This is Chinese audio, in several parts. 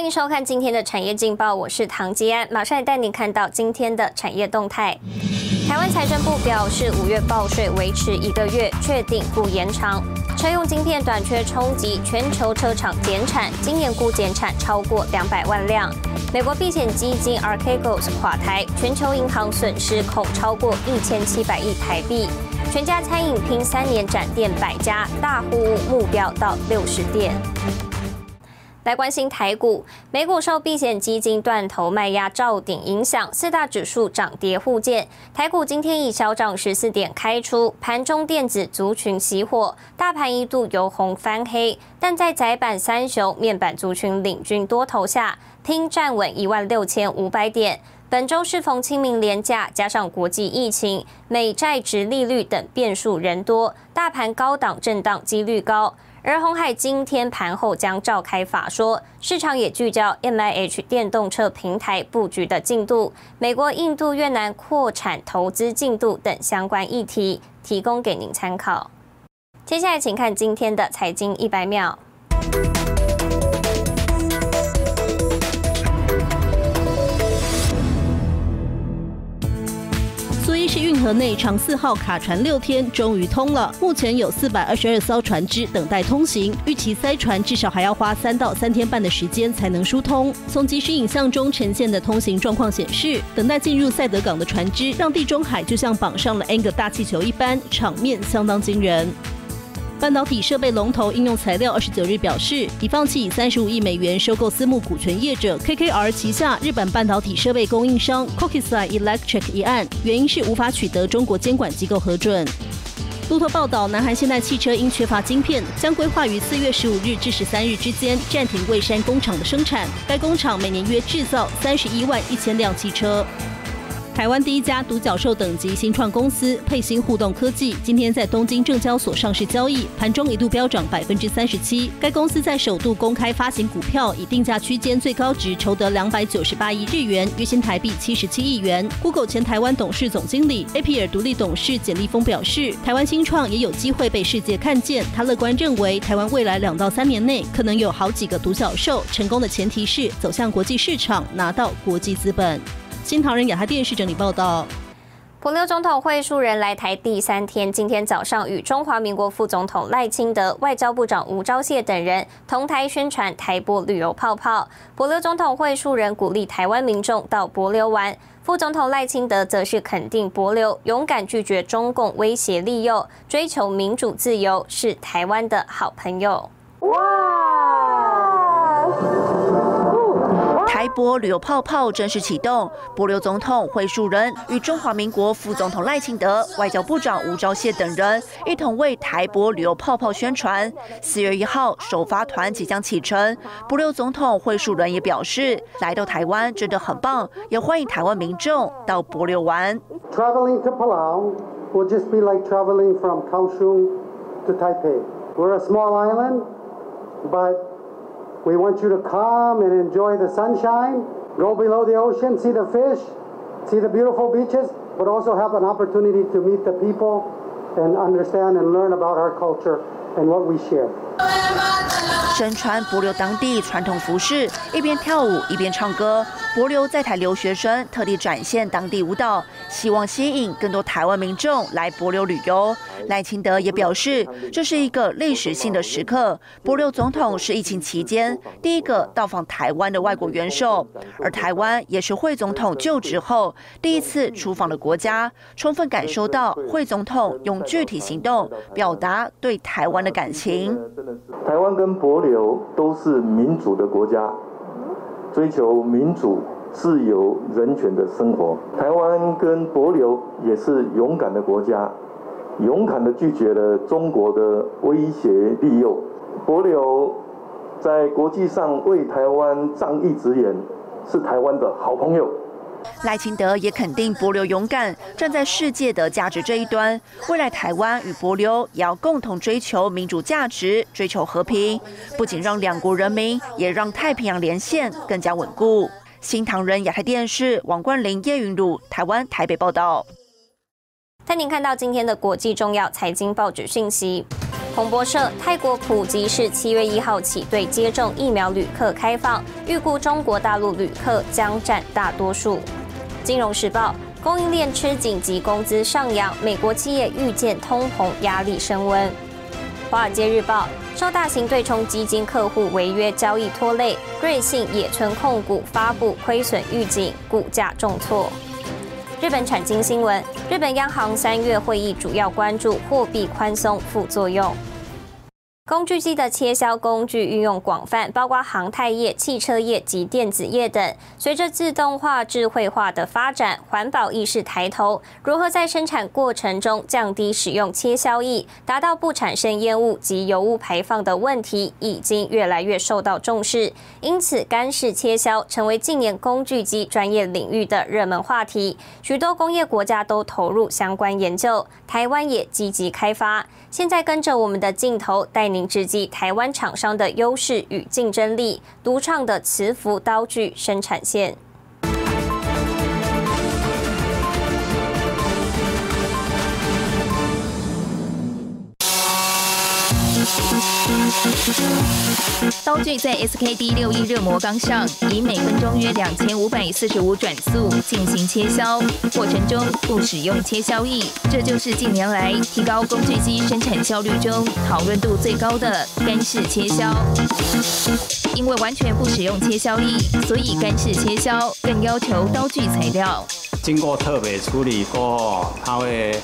欢迎收看今天的产业劲报，我是唐吉安，马上来带您看到今天的产业动态。台湾财政部表示，五月报税维持一个月，确定不延长。车用晶片短缺冲击全球车厂减产，今年估减产超过两百万辆。美国避险基金 Archegos 垮台，全球银行损失恐超过一千七百亿台币。全家餐饮拼三年展店百家，大户目标到六十店。来关心台股，美股受避险基金断头卖压照顶影响，四大指数涨跌互见。台股今天以小涨十四点开出，盘中电子族群熄火，大盘一度由红翻黑，但在窄板三雄面板族群领军多头下，拼站稳一万六千五百点。本周适逢清明连假，加上国际疫情、美债值利率等变数人多，大盘高档震荡几率高。而红海今天盘后将召开法说，市场也聚焦 M I H 电动车平台布局的进度、美国、印度、越南扩产投资进度等相关议题，提供给您参考。接下来，请看今天的财经一百秒。是运河内长四号卡船六天，终于通了。目前有四百二十二艘船只等待通行，预期塞船至少还要花三到三天半的时间才能疏通。从即时影像中呈现的通行状况显示，等待进入塞德港的船只让地中海就像绑上了 N 个大气球一般，场面相当惊人。半导体设备龙头应用材料二十九日表示，已放弃以三十五亿美元收购私募股权业者 KKR 旗下日本半导体设备供应商 Kokusai Electric 一案，原因是无法取得中国监管机构核准。路透报道，南韩现代汽车因缺乏晶片，将规划于四月十五日至十三日之间暂停蔚山工厂的生产。该工厂每年约制造三十一万一千辆汽车。台湾第一家独角兽等级新创公司佩星互动科技，今天在东京证交所上市交易，盘中一度飙涨百分之三十七。该公司在首度公开发行股票，以定价区间最高值筹得两百九十八亿日元，约新台币七十七亿元。Google 前台湾董事总经理 A P R 独立董事简立峰表示，台湾新创也有机会被世界看见。他乐观认为，台湾未来两到三年内可能有好几个独角兽。成功的前提是走向国际市场，拿到国际资本。新唐人亚太电视整理报道：普留总统会数人来台第三天，今天早上与中华民国副总统赖清德、外交部长吴钊燮等人同台宣传台博旅游泡泡。普留总统会数人鼓励台湾民众到博流玩，副总统赖清德则是肯定博流勇敢拒绝中共威胁利诱，追求民主自由，是台湾的好朋友。台博旅游泡泡正式启动，博流总统会树人与中华民国副总统赖清德、外交部长吴钊燮等人一同为台博旅游泡泡宣传。四月一号首发团即将启程，博流总统会树人也表示，来到台湾真的很棒，也欢迎台湾民众到博流玩。Traveling to Palau will just be like traveling from Kaohsiung to Taipei. We're a small island, but We want you to come and enjoy the sunshine, go below the ocean, see the fish, see the beautiful beaches, but also have an opportunity to meet the people and understand and learn about our culture and what we share. 身穿博流当地传统服饰，一边跳舞一边唱歌。 博流在台留学生特地展现当地舞蹈，希望吸引更多台湾民众来博流旅游。赖清德也表示，这是一个历史性的时刻。博流总统是疫情期间第一个到访台湾的外国元首，而台湾也是惠总统就职后第一次出访的国家，充分感受到惠总统用具体行动表达对台湾的感情。台湾跟博流都是民主的国家，追求民主、自由、人权的生活。台湾跟博流也是勇敢的国家，勇敢的拒绝了中国的威胁利诱。博流在国际上为台湾仗义执言，是台湾的好朋友。赖清德也肯定博流勇敢，站在世界的价值这一端。未来台湾与博流也要共同追求民主价值，追求和平，不仅让两国人民，也让太平洋连线更加稳固。新唐人亚太电视王冠玲、叶云鲁，台湾台北报道。带您看到今天的国际重要财经报纸讯息。彭博社，泰国普吉市七月一号起对接种疫苗旅客开放，预估中国大陆旅客将占大多数。金融时报，供应链吃紧及工资上扬，美国企业预见通膨压力升温。华尔街日报，受大型对冲基金客户违约交易拖累，瑞信野村控股发布亏损预警，股价重挫。日本产经新闻：日本央行三月会议主要关注货币宽松副作用。工具机的切削工具运用广泛，包括航太业、汽车业及电子业等。随着自动化、智慧化的发展，环保意识抬头，如何在生产过程中降低使用切削液，达到不产生烟雾及油污排放的问题，已经越来越受到重视。因此，干式切削成为近年工具机专业领域的热门话题。许多工业国家都投入相关研究，台湾也积极开发。现在跟着我们的镜头，带您直击台湾厂商的优势与竞争力，独创的磁浮刀具生产线。刀具在 SKD 六一热磨钢上，以每分钟约两千五百四十五转速进行切削，过程中不使用切削液，这就是近年来提高工具机生产效率中讨论度最高的干式切削。因为完全不使用切削液，所以干式切削更要求刀具材料经过特别处理过后，它会。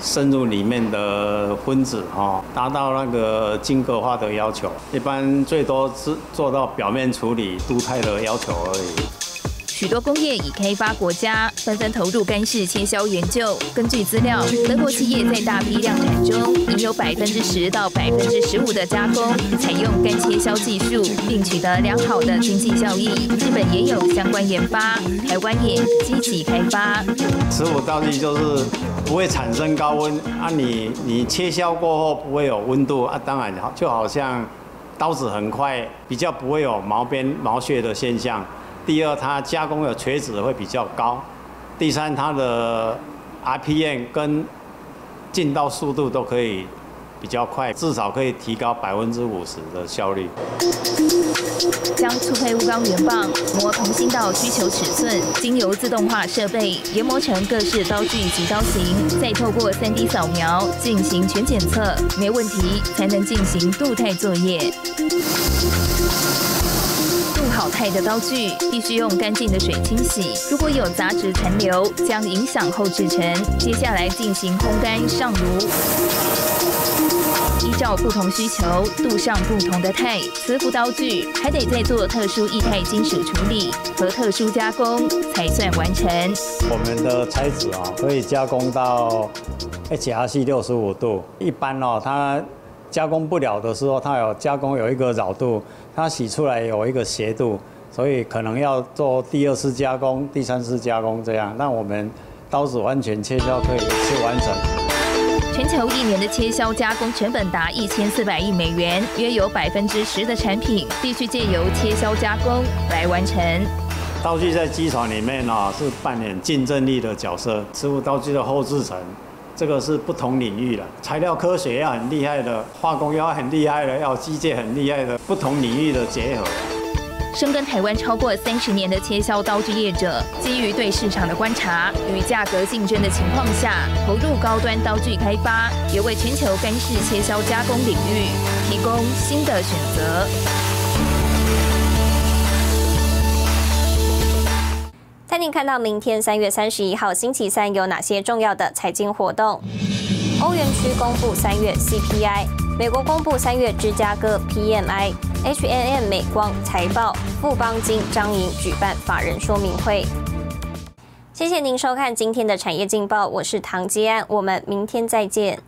深入里面的分子哈，达到那个晶格化的要求。一般最多是做到表面处理、镀钛的要求而已。许多工业已开发国家纷纷投入干式切削研究。根据资料，德国企业在大批量产中，已有百分之十到百分之十五的加工采用干切削技术，并取得良好的经济效益。日本也有相关研发，台湾也积极开发。十五道具就是不会产生高温啊，你你切削过后不会有温度啊，当然就好像刀子很快，比较不会有毛边毛屑的现象。第二，它加工的垂直会比较高；第三，它的 RPM 跟进刀速度都可以比较快，至少可以提高百分之五十的效率。将粗胚钨钢圆棒磨同心到需求尺寸，经由自动化设备研磨成各式刀具及刀型，再透过 3D 扫描进行全检测，没问题才能进行镀钛作业。好钛的刀具必须用干净的水清洗，如果有杂质残留，将影响后制成。接下来进行烘干上炉，依照不同需求镀上不同的钛。磁浮刀具还得再做特殊液态金属处理和特殊加工才算完成。我们的材质啊，可以加工到 HRC 六十五度。一般哦，它加工不了的时候，它有加工有一个绕度。它洗出来有一个斜度，所以可能要做第二次加工、第三次加工这样。那我们刀子完全切削可以一次完成。全球一年的切削加工成本达一千四百亿美元，约有百分之十的产品必须借由切削加工来完成。刀具在机床里面呢是扮演竞争力的角色，师傅刀具的后制层。这个是不同领域的，材料科学要很厉害的，化工要很厉害的，要机械很厉害的，不同领域的结合。深耕台湾超过三十年的切削刀具业者，基于对市场的观察与价格竞争的情况下，投入高端刀具开发，也为全球干式切削加工领域提供新的选择。带您看到明天三月三十一号星期三有哪些重要的财经活动。欧元区公布三月 CPI，美国公布三月芝加哥 PMI，H&M 美光财报，富邦金张营举办法人说明会。谢谢您收看今天的产业劲报，我是唐吉安，我们明天再见。